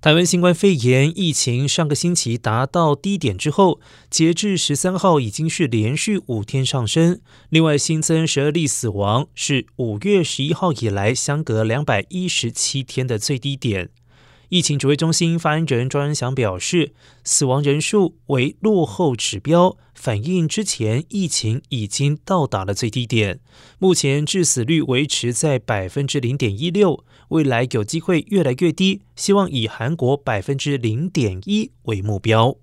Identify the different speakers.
Speaker 1: 台湾新冠肺炎疫情上个星期达到低点之后，截至十三号已经是连续五天上升。另外新增十二例死亡，是五月十一号以来相隔两百一十七天的最低点。疫情指挥中心发言人庄仁祥表示，死亡人数为落后指标，反映之前疫情已经到达了最低点。目前致死率维持在百分之零点一六，未来有机会越来越低，希望以韩国百分之零点一为目标。